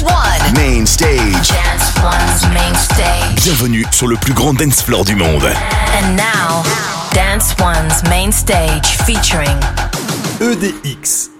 Dance One. Main stage. Dance One's main stage. Bienvenue sur le plus grand dance floor du monde. And now, Dance One's main stage featuring EDX.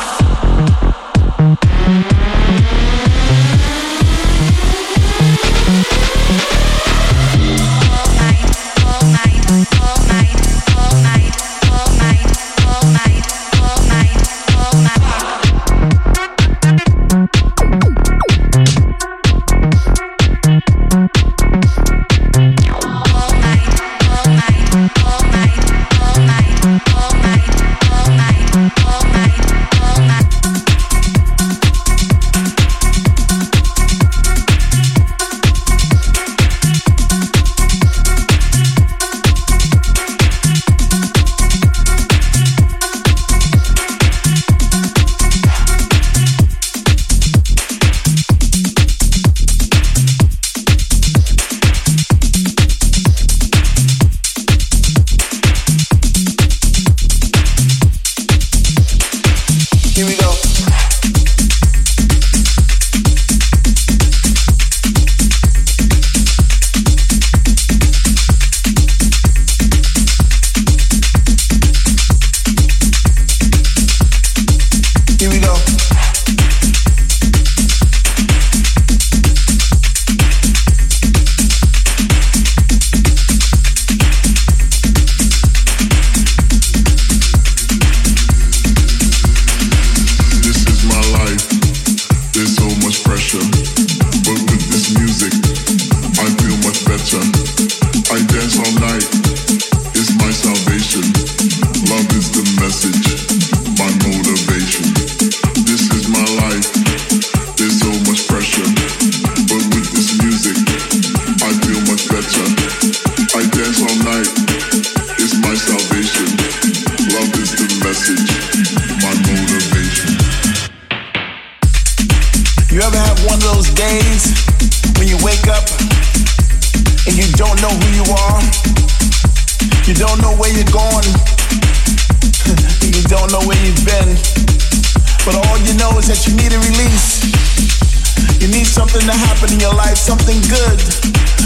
Something good,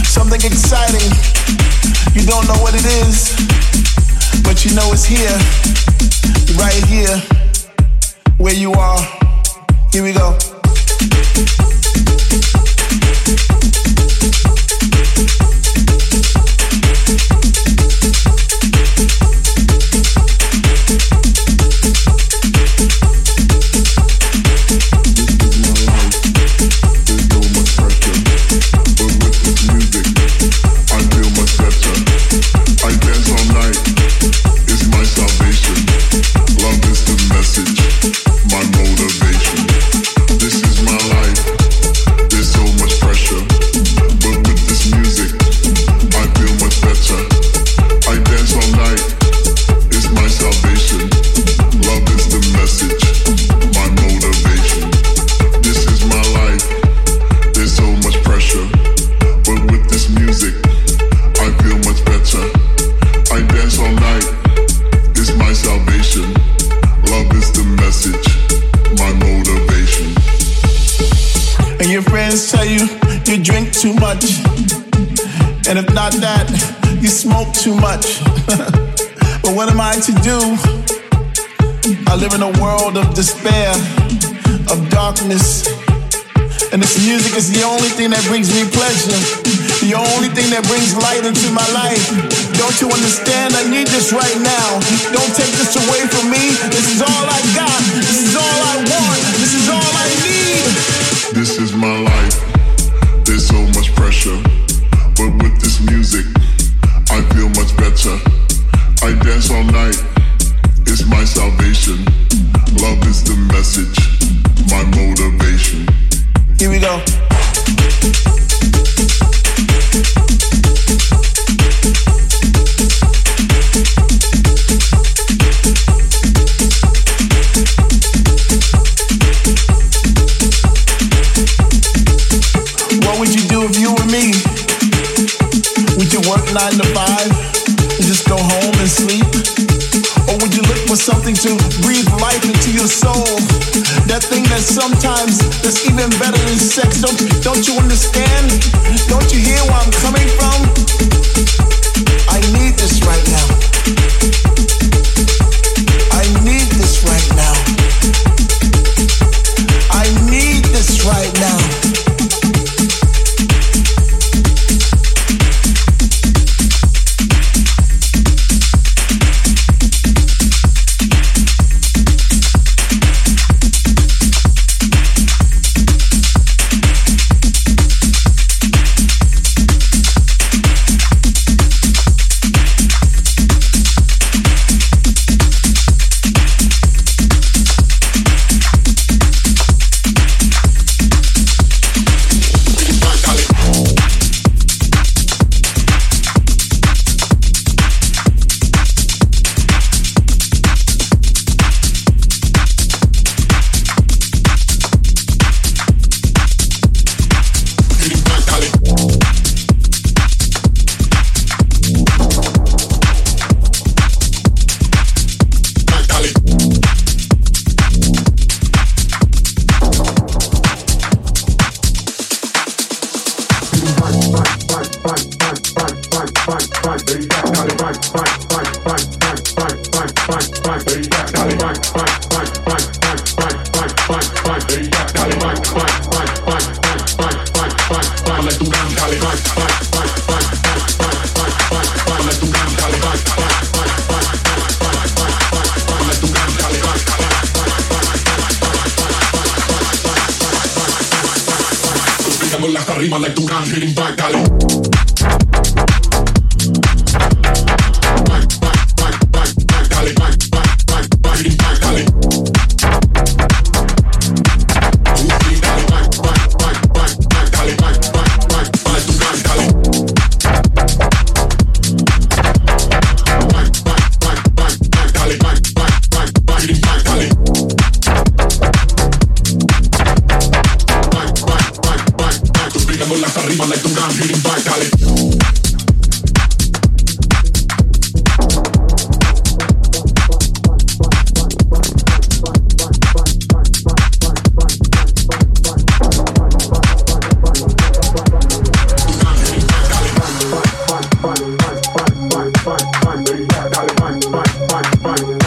something exciting. You don't know what it is, but you know it's here, right here, where you are. Here we go. What am I to do? I live in a world of despair, of darkness. And this music is the only thing that brings me pleasure, the only thing that brings light into my life. Don't you understand? I need this right now. Don't take this away from me. This is all I got. This is all I want. This is all I need. This is my life. There's so much pressure. But with this music, I feel much better. I dance all night, it's my salvation. Love is the message, my motivation. Here we go. What would you do if you were me? work nine to five something to breathe life into your soul? That thing that sometimes is even better than sex. Don't, don't you understand? Don't you hear where I'm coming from? I need this right now. I need this right now. I need this right now. Don't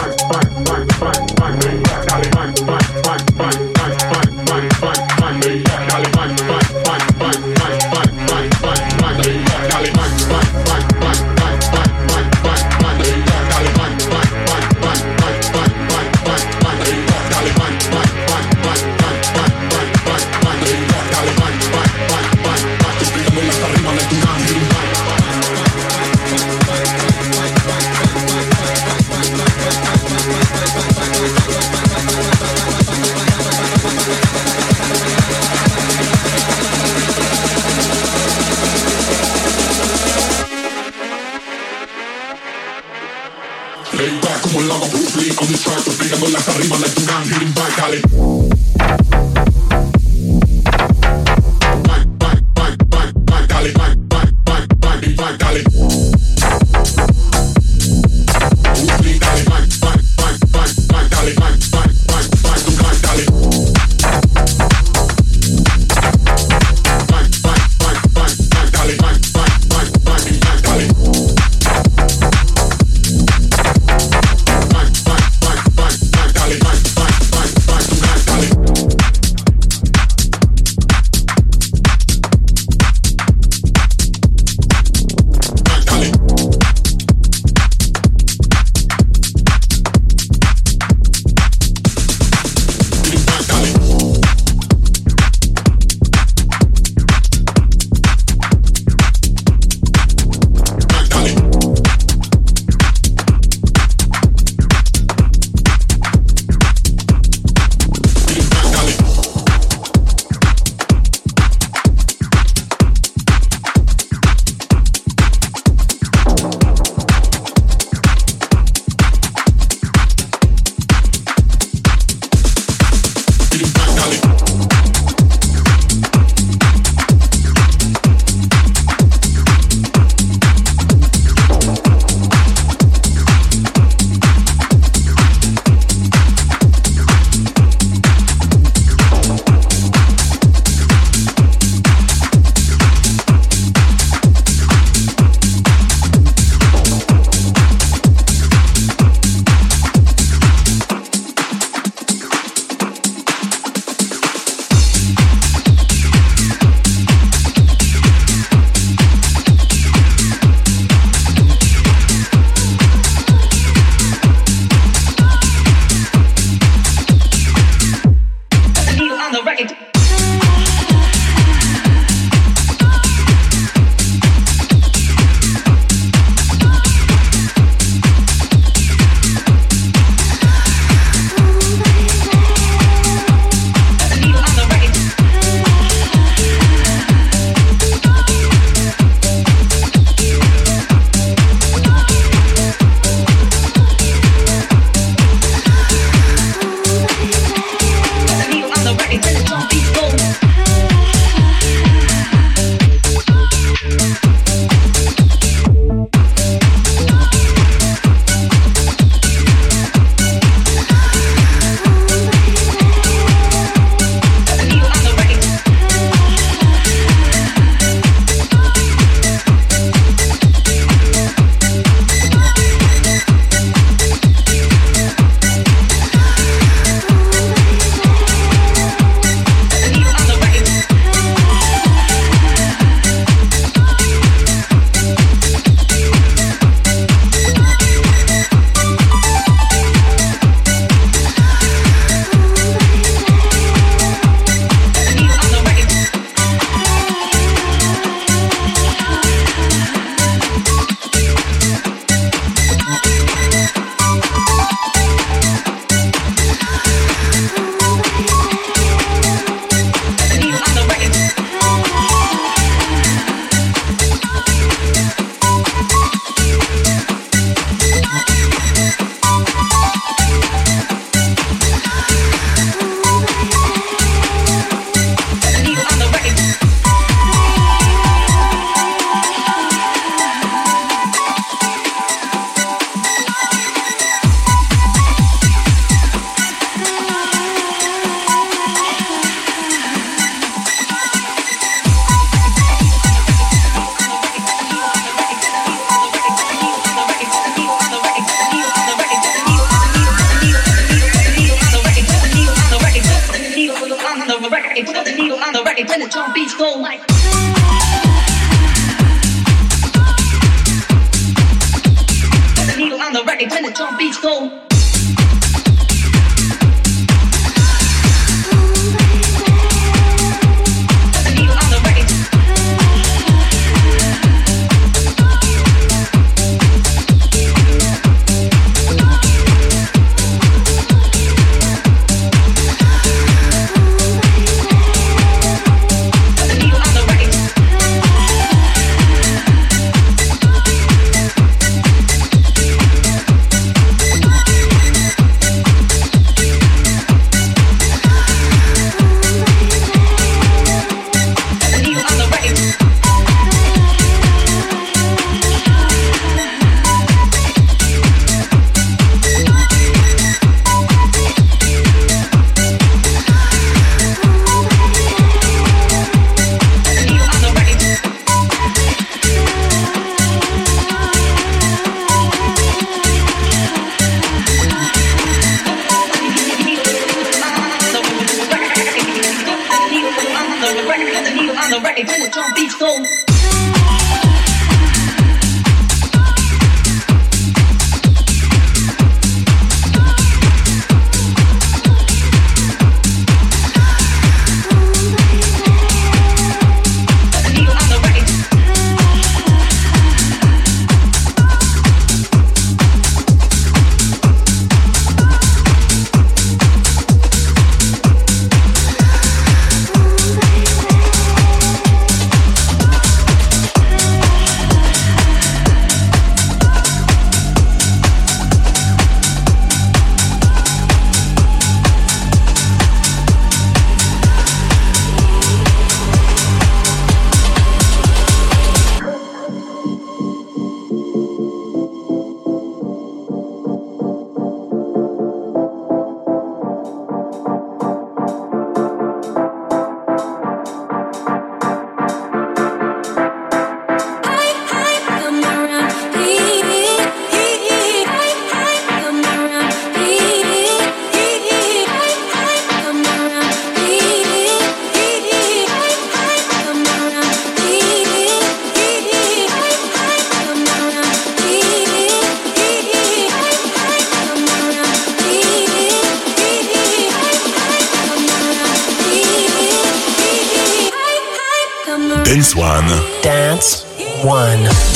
one.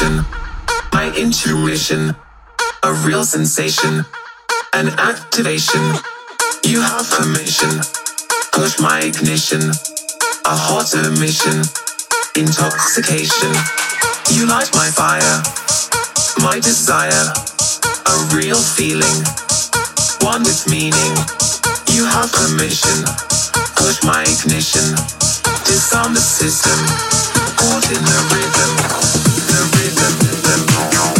Addiction, my intuition, a real sensation, an activation. You have permission, push my ignition, a hot emission, intoxication. You light my fire, my desire, a real feeling, one with meaning. You have permission, push my ignition, disarm the system, caught in the rhythm, the rhythm, rhythm,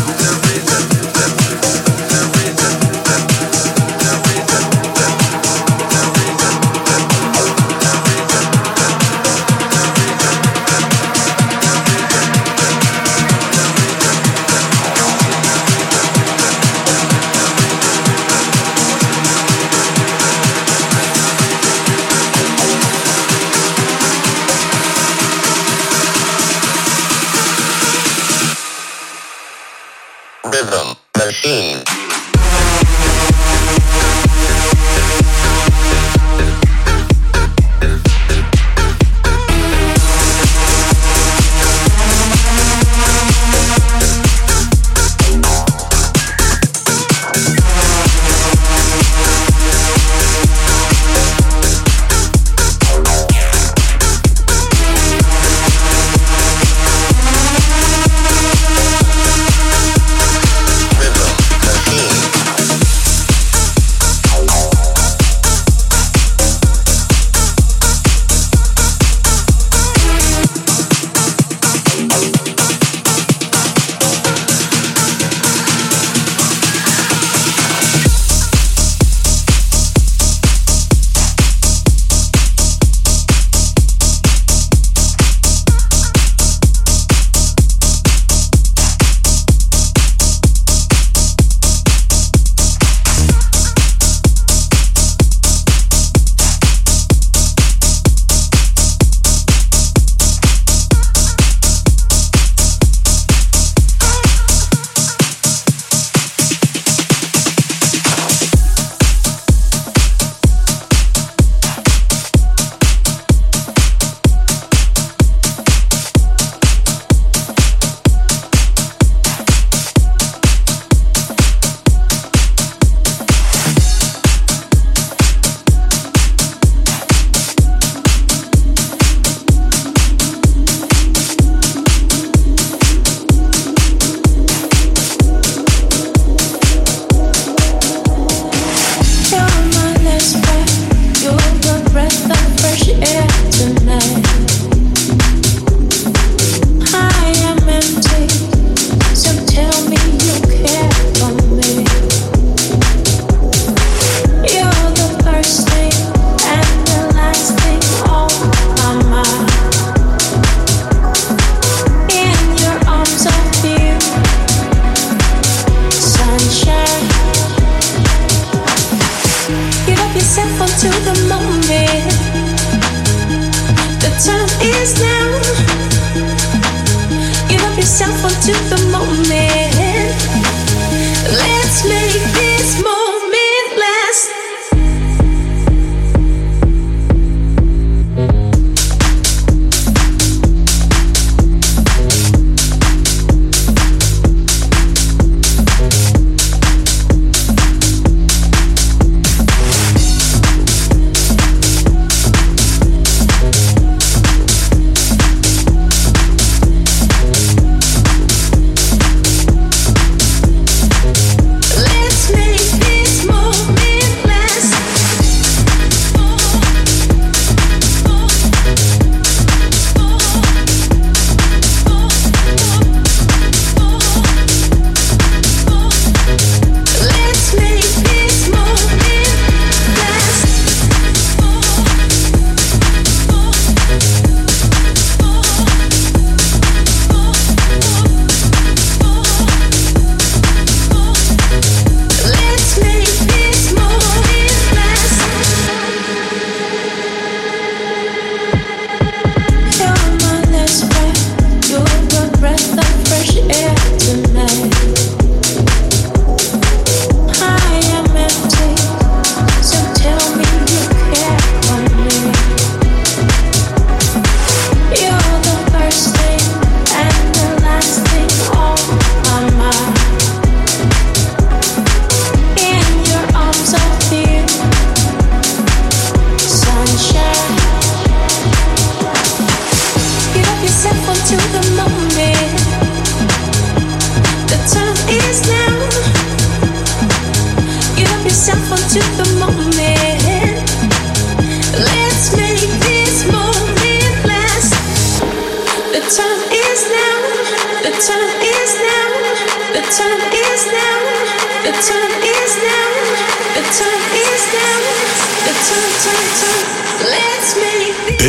yourself onto the moment.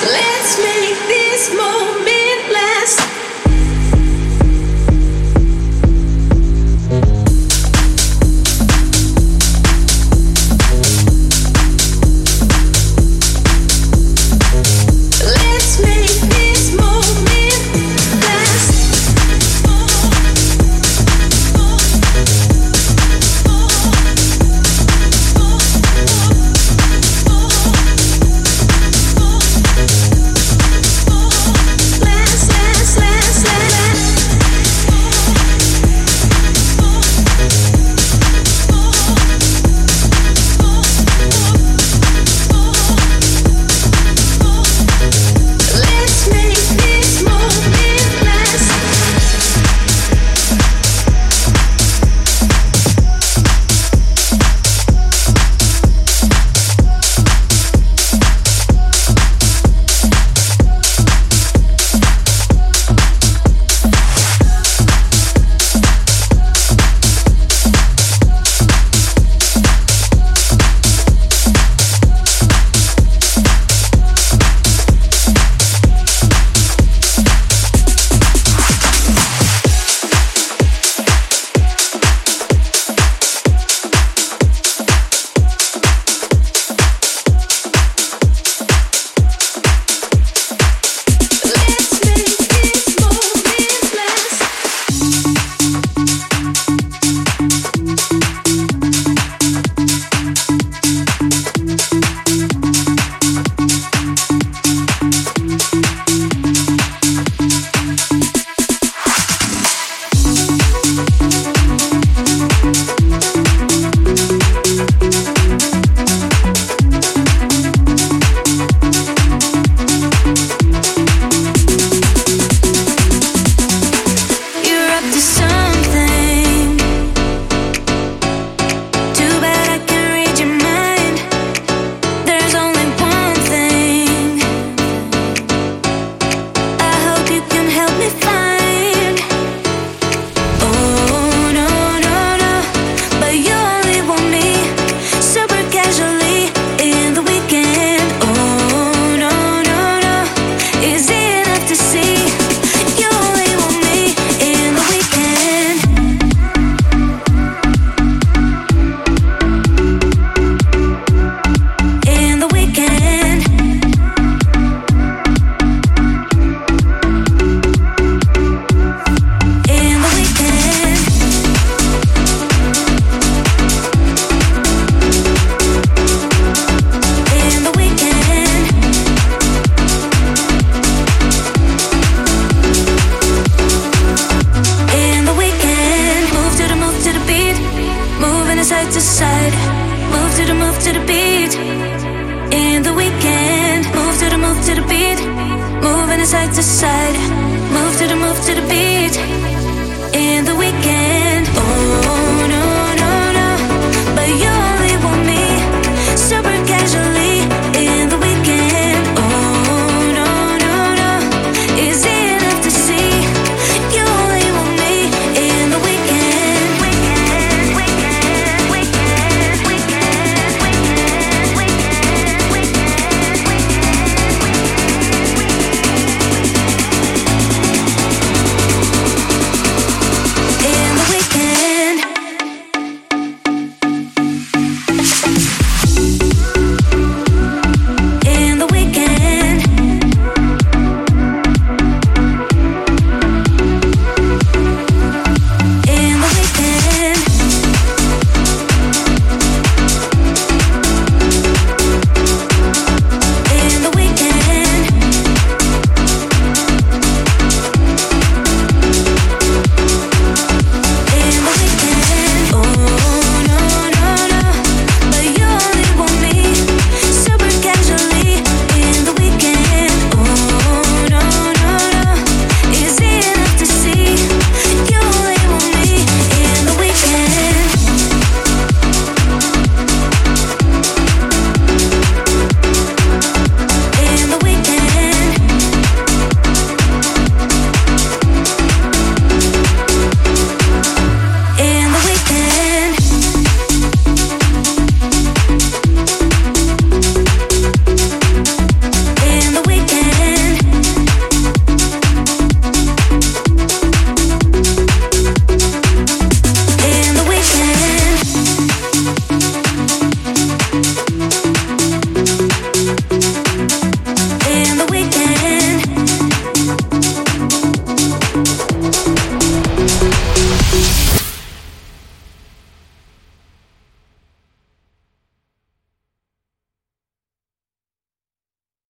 Let's make this moment